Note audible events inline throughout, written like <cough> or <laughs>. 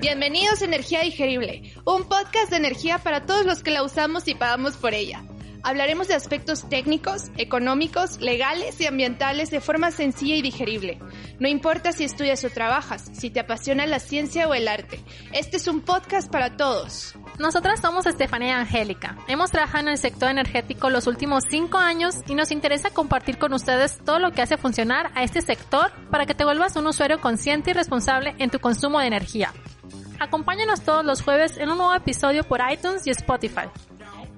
Bienvenidos a Energía Digerible, un podcast de energía para todos los que la usamos y pagamos por ella. Hablaremos de aspectos técnicos, económicos, legales y ambientales de forma sencilla y digerible. No importa si estudias o trabajas, si te apasiona la ciencia o el arte. Este es un podcast para todos. Nosotras somos Estefanía Angélica. Hemos trabajado en el sector energético los últimos cinco años y nos interesa compartir con ustedes todo lo que hace funcionar a este sector para que te vuelvas un usuario consciente y responsable en tu consumo de energía. Acompáñanos todos los jueves en un nuevo episodio por iTunes y Spotify.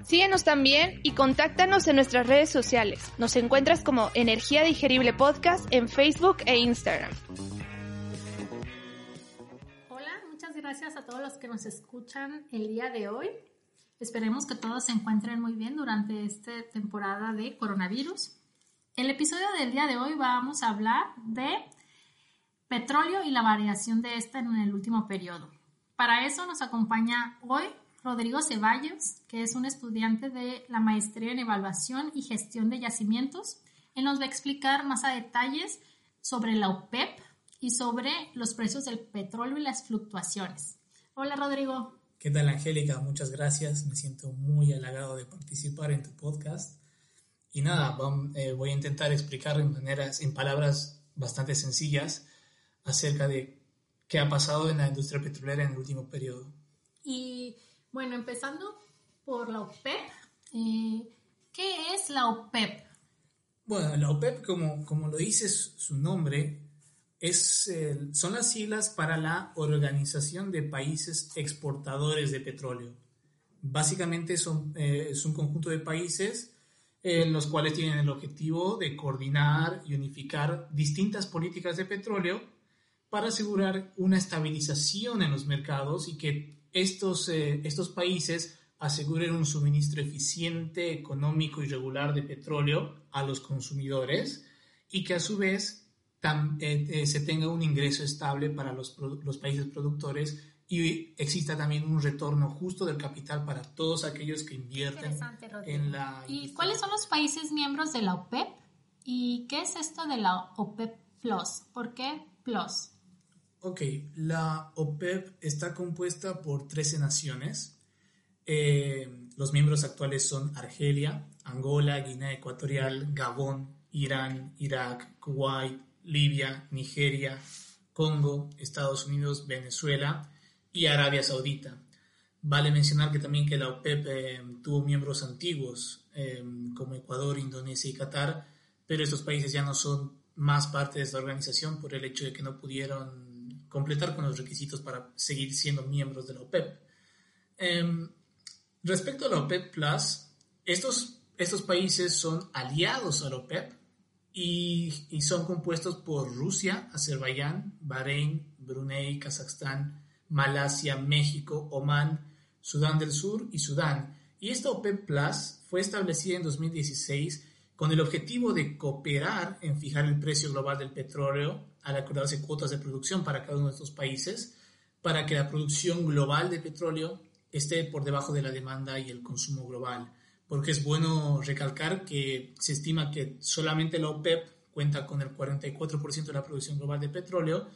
Síguenos también y contáctanos en nuestras redes sociales. Nos encuentras como Energía Digerible Podcast en Facebook e Instagram. Gracias a todos los que nos escuchan el día de hoy. Esperemos que todos se encuentren muy bien durante esta temporada de coronavirus. El episodio del día de hoy vamos a hablar de petróleo y la variación de esta en el último periodo. Para eso nos acompaña hoy Rodrigo Ceballos, que es un estudiante de la maestría en evaluación y gestión de yacimientos. Él nos va a explicar más a detalles sobre la OPEP y sobre los precios del petróleo y las fluctuaciones. Hola Rodrigo. ¿Qué tal Angélica? Muchas gracias. Me siento muy halagado de participar en tu podcast. Y nada, eh, voy a intentar explicar en, maneras, en palabras bastante sencillas acerca de qué ha pasado en la industria petrolera en el último periodo. Y bueno, empezando por la OPEP. Eh, ¿Qué es la OPEP? Bueno, la OPEP, como, como lo dice su nombre, son las siglas para la Organización de Países Exportadores de Petróleo. Básicamente son, eh, es un conjunto de países en los cuales tienen el objetivo de coordinar y unificar distintas políticas de petróleo para asegurar una estabilización en los mercados y que estos, eh, estos países aseguren un suministro eficiente, económico y regular de petróleo a los consumidores y que a su vez eh, eh, se tenga un ingreso estable para los, los países productores y exista también un retorno justo del capital para todos aquellos que invierten en la... ¿Y cuáles son los países miembros de la OPEP? ¿Y qué es esto de la OPEP Plus? ¿Por qué Plus? Ok, la OPEP está compuesta por 13 naciones. Eh, los miembros actuales son Argelia, Angola, Guinea Ecuatorial, Gabón, Irán, Irak, Kuwait, Libia, Nigeria, Congo, Estados Unidos, Venezuela y Arabia Saudita. Vale mencionar que también que la OPEP eh, tuvo miembros antiguos eh, como Ecuador, Indonesia y Qatar, pero estos países ya no son más parte de esta organización por el hecho de que no pudieron completar con los requisitos para seguir siendo miembros de la OPEP. Em, respecto a la OPEP Plus, estos, estos países son aliados a la OPEP y, son compuestos por Rusia, Azerbaiyán, Bahrein, Brunei, Kazajstán, Malasia, México, Omán, Sudán del Sur y Sudán. Y esta OPEP Plus fue establecida en 2016 con el objetivo de cooperar en fijar el precio global del petróleo al acordarse cuotas de producción para cada uno de estos países, para que la producción global de petróleo esté por debajo de la demanda y el consumo global. Porque es bueno recalcar que se estima que solamente la OPEP cuenta con el 44% de la producción global de petróleo,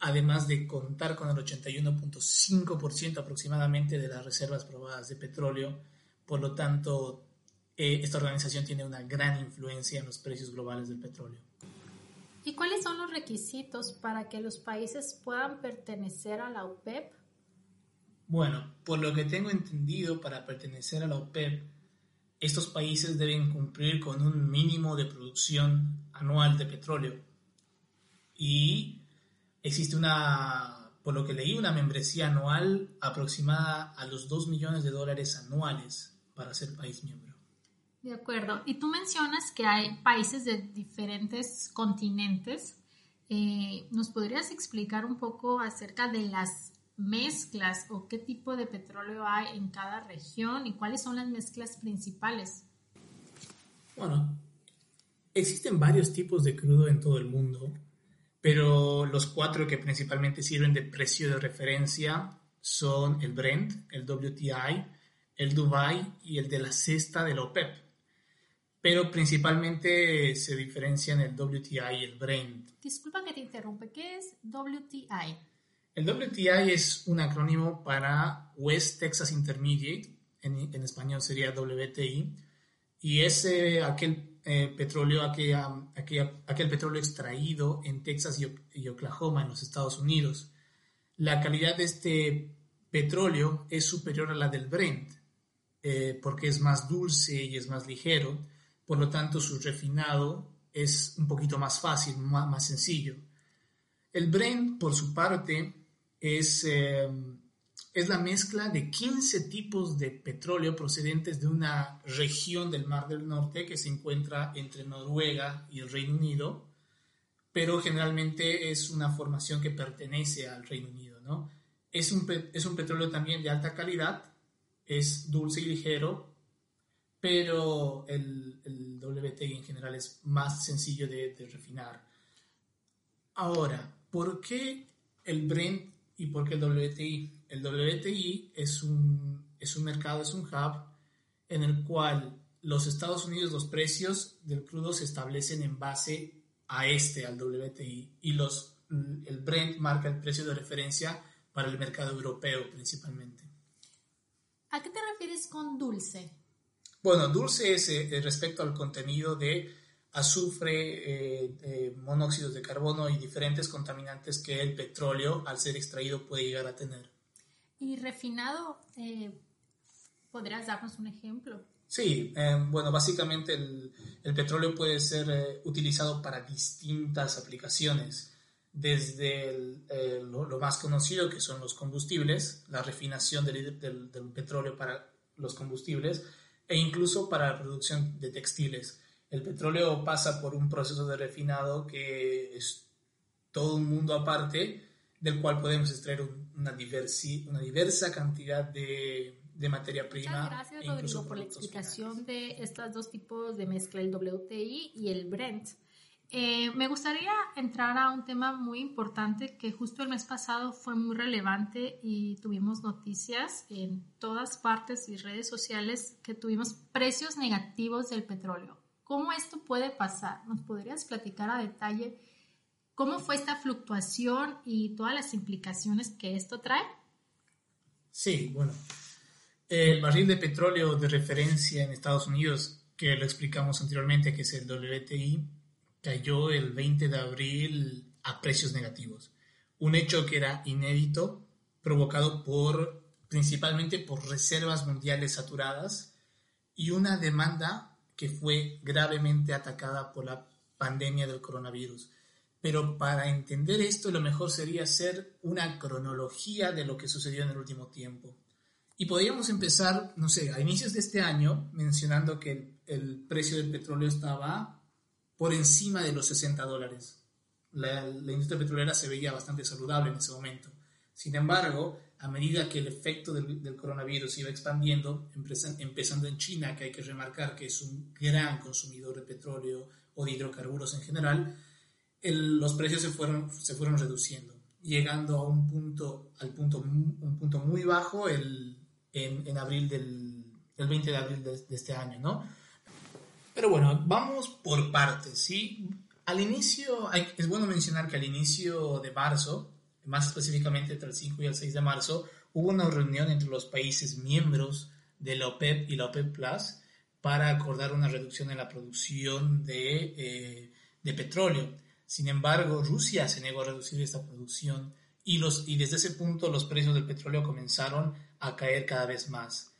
además de contar con el 81.5% aproximadamente de las reservas probadas de petróleo. Por lo tanto, eh, esta organización tiene una gran influencia en los precios globales del petróleo. ¿Y cuáles son los requisitos para que los países puedan pertenecer a la OPEP? Bueno, por lo que tengo entendido, para pertenecer a la OPEP, estos países deben cumplir con un mínimo de producción anual de petróleo. Y existe una, por lo que leí, una membresía anual aproximada a los 2 millones de dólares anuales para ser país miembro. De acuerdo. Y tú mencionas que hay países de diferentes continentes. Eh, ¿Nos podrías explicar un poco acerca de las mezclas o qué tipo de petróleo hay en cada región y cuáles son las mezclas principales? Bueno, existen varios tipos de crudo en todo el mundo, pero los cuatro que principalmente sirven de precio de referencia son el Brent, el WTI, el Dubai y el de la cesta de la OPEP. Pero principalmente se diferencian el WTI y el Brent. Disculpa que te interrumpa, ¿qué es WTI? El WTI es un acrónimo para West Texas Intermediate, en, español sería WTI, y es eh, aquel eh, petróleo, aquel, aquel, petróleo extraído en Texas y, Oklahoma, en los Estados Unidos. La calidad de este petróleo es superior a la del Brent, eh, porque es más dulce y es más ligero, por lo tanto su refinado es un poquito más fácil, más, sencillo. El Brent, por su parte, es, eh, es la mezcla de 15 tipos de petróleo procedentes de una región del Mar del Norte que se encuentra entre Noruega y el Reino Unido, pero generalmente es una formación que pertenece al Reino Unido. ¿no? Es, un, es un petróleo también de alta calidad, es dulce y ligero, pero el, el WTI en general es más sencillo de, de refinar. Ahora, ¿por qué el Brent y por qué el WTI? El WTI es un, es un mercado, es un hub en el cual los Estados Unidos, los precios del crudo se establecen en base a este, al WTI, y los, el Brent marca el precio de referencia para el mercado europeo principalmente. ¿A qué te refieres con dulce? Bueno, dulce es eh, respecto al contenido de azufre, eh, monóxidos de carbono y diferentes contaminantes que el petróleo, al ser extraído, puede llegar a tener. ¿Y refinado? Eh, ¿Podrías darnos un ejemplo? Sí, bueno, básicamente el, el, petróleo puede ser utilizado para distintas aplicaciones desde eh, lo, más conocido que son los combustibles, la refinación del, petróleo para los combustibles e incluso para la producción de textiles. El petróleo pasa por un proceso de refinado que es todo un mundo aparte del cual podemos extraer una, diversi, una diversa cantidad de, materia prima. Muchas gracias, e Rodrigo, por la explicación de estos dos tipos de mezcla, el WTI y el Brent. Eh, me gustaría entrar a un tema muy importante que justo el mes pasado fue muy relevante y tuvimos noticias en todas partes y redes sociales que tuvimos precios negativos del petróleo. ¿Cómo esto puede pasar? ¿Nos podrías platicar a detalle cómo fue esta fluctuación y todas las implicaciones que esto trae? Sí, bueno, el barril de petróleo de referencia en Estados Unidos, que lo explicamos anteriormente, que es el WTI, cayó el 20 de abril a precios negativos. Un hecho que era inédito, provocado por principalmente por reservas mundiales saturadas y una demanda que fue gravemente atacada por la pandemia del coronavirus. Pero para entender esto, lo mejor sería hacer una cronología de lo que sucedió en el último tiempo. Y podríamos empezar, no sé, a inicios de este año, mencionando que el, precio del petróleo estaba por encima de los 60 dólares. La, industria petrolera se veía bastante saludable en ese momento. Sin embargo, a medida que el efecto del, coronavirus iba expandiendo, empezando en China, que hay que remarcar que es un gran consumidor de petróleo o de hidrocarburos en general, los precios se fueron, se fueron reduciendo, llegando a un punto, al punto, un punto muy bajo el, en, abril del el 20 de abril de, este año, ¿no? Pero bueno, vamos por partes, ¿sí? Al inicio, es bueno mencionar que al inicio de marzo, más específicamente entre el 5 y el 6 de marzo, hubo una reunión entre los países miembros de la OPEP y la OPEP Plus para acordar una reducción en la producción de, eh, de petróleo. Sin embargo, Rusia se negó a reducir esta producción y, los, y desde ese punto los precios del petróleo comenzaron a caer cada vez más.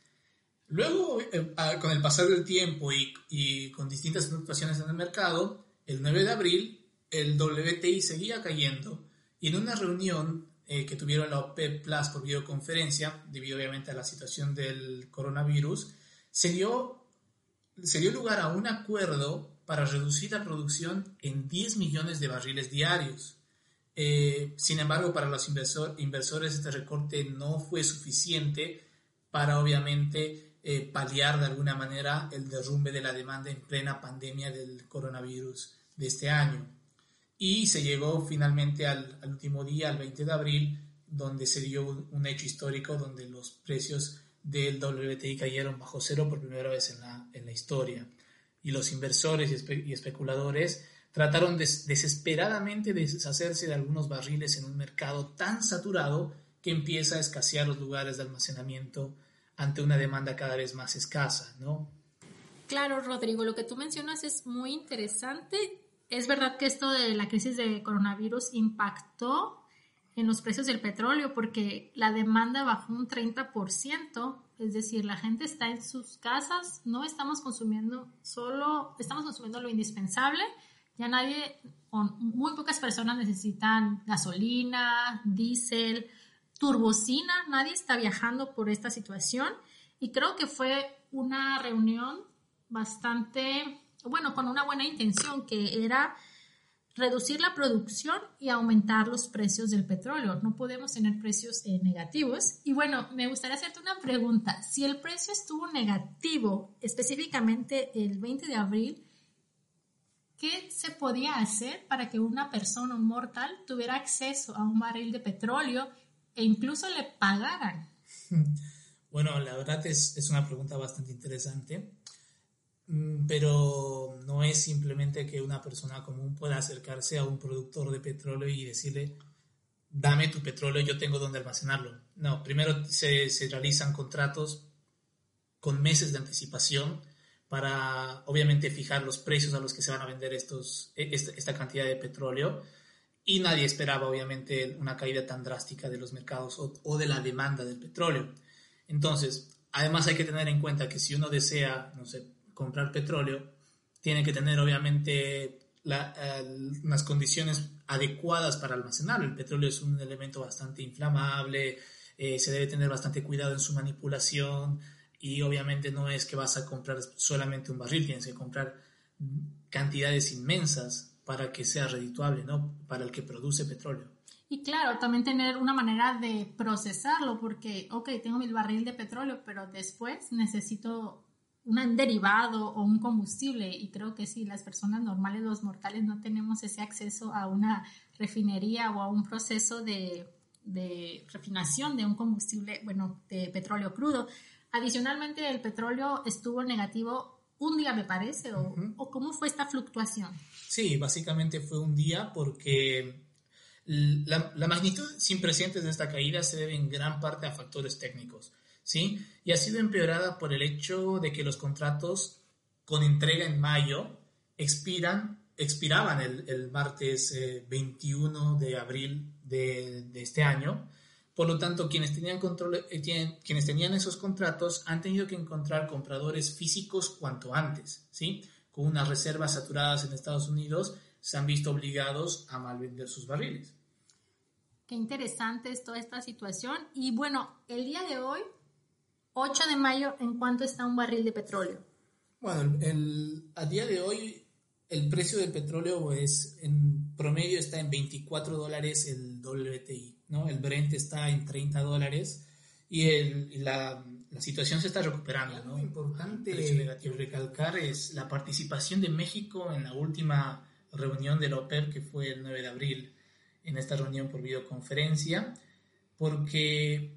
Luego, eh, con el pasar del tiempo y, con distintas fluctuaciones en el mercado, el 9 de abril el WTI seguía cayendo y en una reunión eh, que tuvieron la OPEP Plus por videoconferencia, debido obviamente a la situación del coronavirus, se dio, lugar a un acuerdo para reducir la producción en 10 millones de barriles diarios. Eh, sin embargo, para los inversores este recorte no fue suficiente para obviamente eh, paliar de alguna manera el derrumbe de la demanda en plena pandemia del coronavirus de este año. Y se llegó finalmente al, último día, al 20 de abril, donde se dio un, hecho histórico donde los precios del WTI cayeron bajo cero por primera vez en la, en la historia. Y los inversores y, especuladores trataron desesperadamente de deshacerse de algunos barriles en un mercado tan saturado que empieza a escasear los lugares de almacenamiento ante una demanda cada vez más escasa, ¿no? Claro, Rodrigo, lo que tú mencionas es muy interesante. Es verdad que esto de la crisis de coronavirus impactó en los precios del petróleo porque la demanda bajó un 30%, es decir, la gente está en sus casas, no estamos consumiendo solo, estamos consumiendo lo indispensable, ya nadie, muy pocas personas necesitan gasolina, diésel, turbocina, nadie está viajando por esta situación. Y creo que fue una reunión bastante, bueno, con una buena intención que era reducir la producción y aumentar los precios del petróleo. No podemos tener precios eh, negativos. Y bueno, me gustaría hacerte una pregunta. Si el precio estuvo negativo específicamente el 20 de abril, ¿qué se podía hacer para que una persona, mortal, tuviera acceso a un barril de petróleo e incluso le pagaran? <laughs> Bueno, la verdad es, es una pregunta bastante interesante, pero no es simplemente que una persona común pueda acercarse a un productor de petróleo y decirle, dame tu petróleo, yo tengo donde almacenarlo. No, primero se, realizan contratos con meses de anticipación para obviamente fijar los precios a los que se van a vender estos, e, esta, cantidad de petróleo y nadie esperaba obviamente una caída tan drástica de los mercados o, de la demanda del petróleo. Entonces, además hay que tener en cuenta que si uno desea, no sé, comprar petróleo, tiene que tener obviamente la, unas condiciones adecuadas para almacenarlo. El petróleo es un elemento bastante inflamable, eh, se debe tener bastante cuidado en su manipulación y obviamente no es que vas a comprar solamente un barril, tienes que comprar cantidades inmensas para que sea redituable, ¿no? Para el que produce petróleo. Y claro, también tener una manera de procesarlo, porque, ok, tengo mi barril de petróleo, pero después necesito un derivado o un combustible. Y creo que si las personas normales, los mortales, no tenemos ese acceso a una refinería o a un proceso de, de refinación de un combustible, bueno, de petróleo crudo. Adicionalmente, el petróleo estuvo negativo un día, me parece, o, o cómo fue esta fluctuación. Sí, básicamente fue un día porque la, magnitud sin precedentes de esta caída se debe en gran parte a factores técnicos, ¿sí? Y ha sido empeorada por el hecho de que los contratos con entrega en mayo expiran, expiraban el, martes 21 eh, de abril de, este año. Por lo tanto, quienes tenían, control, eh, quienes tenían esos contratos han tenido que encontrar compradores físicos cuanto antes, ¿sí? con unas reservas saturadas en Estados Unidos, se han visto obligados a malvender sus barriles. Qué interesante es toda esta situación. Y bueno, el día de hoy, 8 de mayo, ¿en cuánto está un barril de petróleo? Bueno, el, a día de hoy el precio del petróleo es en promedio está en 24 dólares el WTI, ¿no? El Brent está en 30 dólares y el, la, la situación se está recuperando. ¿no? importante recalcar es la participación de México en la última reunión de la OPEP, que fue el 9 de abril, en esta reunión por videoconferencia, porque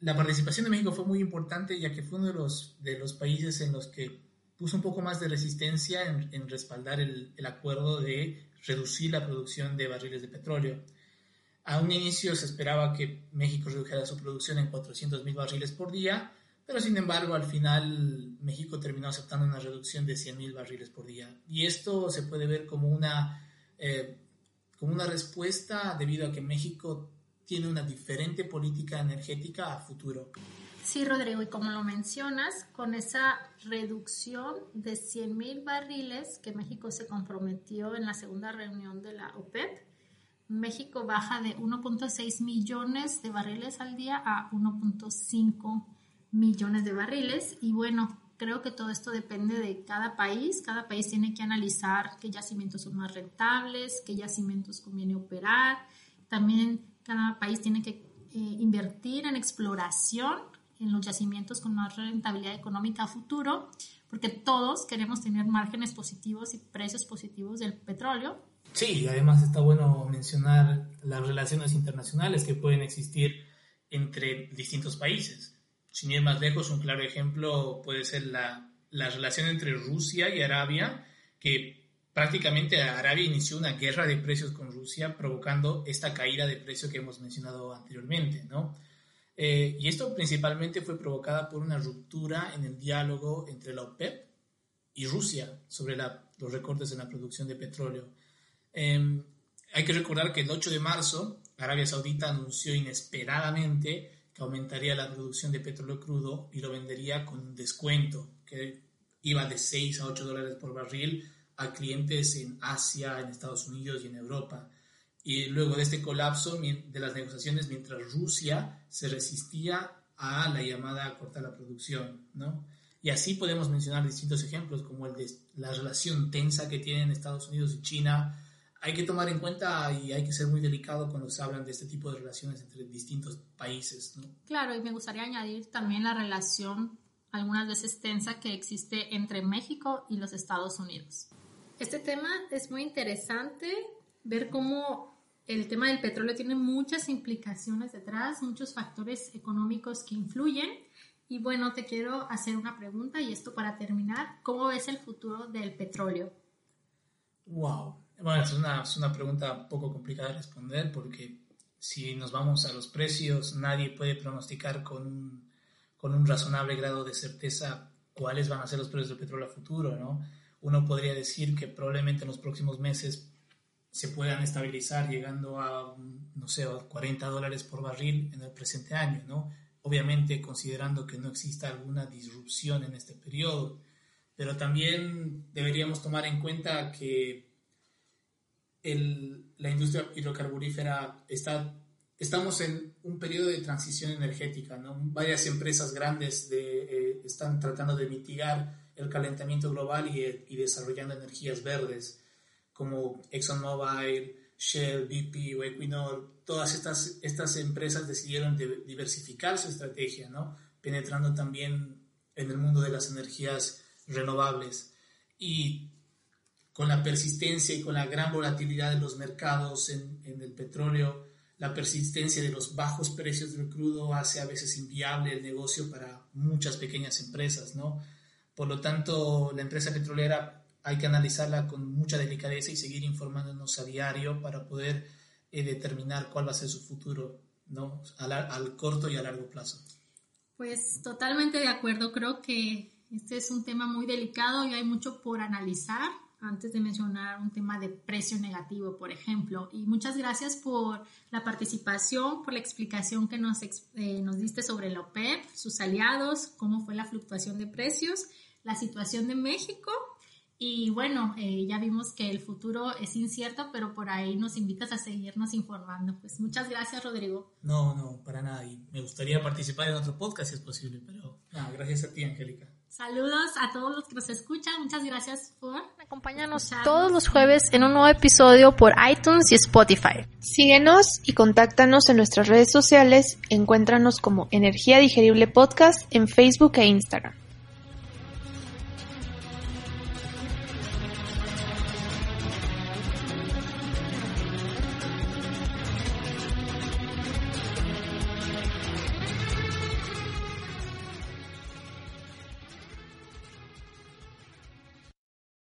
la participación de México fue muy importante, ya que fue uno de los, de los países en los que puso un poco más de resistencia en, respaldar el, el acuerdo de reducir la producción de barriles de petróleo. A un inicio se esperaba que México redujera su producción en 400 mil barriles por día, pero sin embargo, al final México terminó aceptando una reducción de 100.000 barriles por día. Y esto se puede ver como una, eh, como una respuesta debido a que México tiene una diferente política energética a futuro. Sí, Rodrigo, y como lo mencionas, con esa reducción de 100.000 barriles que México se comprometió en la segunda reunión de la OPEP, México baja de 1.6 millones de barriles al día a 1.5 millones de barriles y bueno, creo que todo esto depende de cada país. Cada país tiene que analizar qué yacimientos son más rentables, qué yacimientos conviene operar también cada país tiene que eh, invertir en exploración en los yacimientos con más rentabilidad económica futuro, porque todos queremos tener márgenes positivos y precios positivos del petróleo. Sí, además está bueno mencionar las relaciones internacionales que pueden existir entre distintos países. Sin ir más lejos, un claro ejemplo puede ser la, la relación entre Rusia y Arabia, que prácticamente Arabia inició una guerra de precios con Rusia, provocando esta caída de precio que hemos mencionado anteriormente, ¿no? Eh, y esto principalmente fue provocada por una ruptura en el diálogo entre la OPEP y Rusia sobre los recortes en la producción de petróleo. Em, hay que recordar que el 8 de marzo Arabia Saudita anunció inesperadamente que aumentaría la producción de petróleo crudo y lo vendería con descuento que iba de 6 a 8 dólares por barril a clientes en Asia, en Estados Unidos y en Europa y luego de este colapso de las negociaciones mientras Rusia se resistía a la llamada a cortar la producción, ¿no? Y así podemos mencionar distintos ejemplos como el de la relación tensa que tienen Estados Unidos y China. Hay que tomar en cuenta y hay que ser muy delicado cuando se hablan de este tipo de relaciones entre distintos países, ¿no? Claro, y me gustaría añadir también la relación algunas veces tensa que existe entre México y los Estados Unidos. Este tema es muy interesante, ver cómo el tema del petróleo tiene muchas implicaciones detrás, muchos factores económicos que influyen. Y bueno, te quiero hacer una pregunta y esto para terminar, ¿cómo ves el futuro del petróleo? Wow, bueno, es una, es una pregunta un poco complicada de responder porque si nos vamos a los precios, nadie puede pronosticar con un, con un razonable grado de certeza cuáles van a ser los precios del petróleo a futuro, ¿no? Uno podría decir que probablemente en los próximos meses se puedan estabilizar llegando a, no sé, 40 dólares por barril en el presente año, ¿no? Obviamente considerando que no exista alguna disrupción en este periodo, pero también deberíamos tomar en cuenta que el, la industria hidrocarburífera está, estamos en un periodo de transición energética, ¿no? Varias empresas grandes de, eh, están tratando de mitigar el calentamiento global y, desarrollando energías verdes como ExxonMobil, Shell, BP o Equinor, todas estas, estas empresas decidieron diversificar su estrategia, ¿no? penetrando también en el mundo de las energías renovables. Y con la persistencia y con la gran volatilidad de los mercados en, en el petróleo, la persistencia de los bajos precios del crudo hace a veces inviable el negocio para muchas pequeñas empresas, ¿no? Por lo tanto, la empresa petrolera hay que analizarla con mucha delicadeza y seguir informándonos a diario para poder eh, determinar cuál va a ser su futuro, ¿no? Al, al, corto y a largo plazo. Pues totalmente de acuerdo, creo que este es un tema muy delicado y hay mucho por analizar antes de mencionar un tema de precio negativo, por ejemplo. Y muchas gracias por la participación, por la explicación que nos, eh, nos diste sobre la OPEP, sus aliados, cómo fue la fluctuación de precios, la situación de México y bueno, eh, ya vimos que el futuro es incierto, pero por ahí nos invitas a seguirnos informando. Pues muchas gracias, Rodrigo. No, no, para nada. Y me gustaría participar en otro podcast si es posible, pero gracias a ti, Angélica. Saludos a todos los que nos escuchan. Muchas gracias por acompañarnos todos los jueves en un nuevo episodio por iTunes y Spotify. Síguenos y contáctanos en nuestras redes sociales. Encuéntranos como Energía Digerible Podcast en Facebook e Instagram.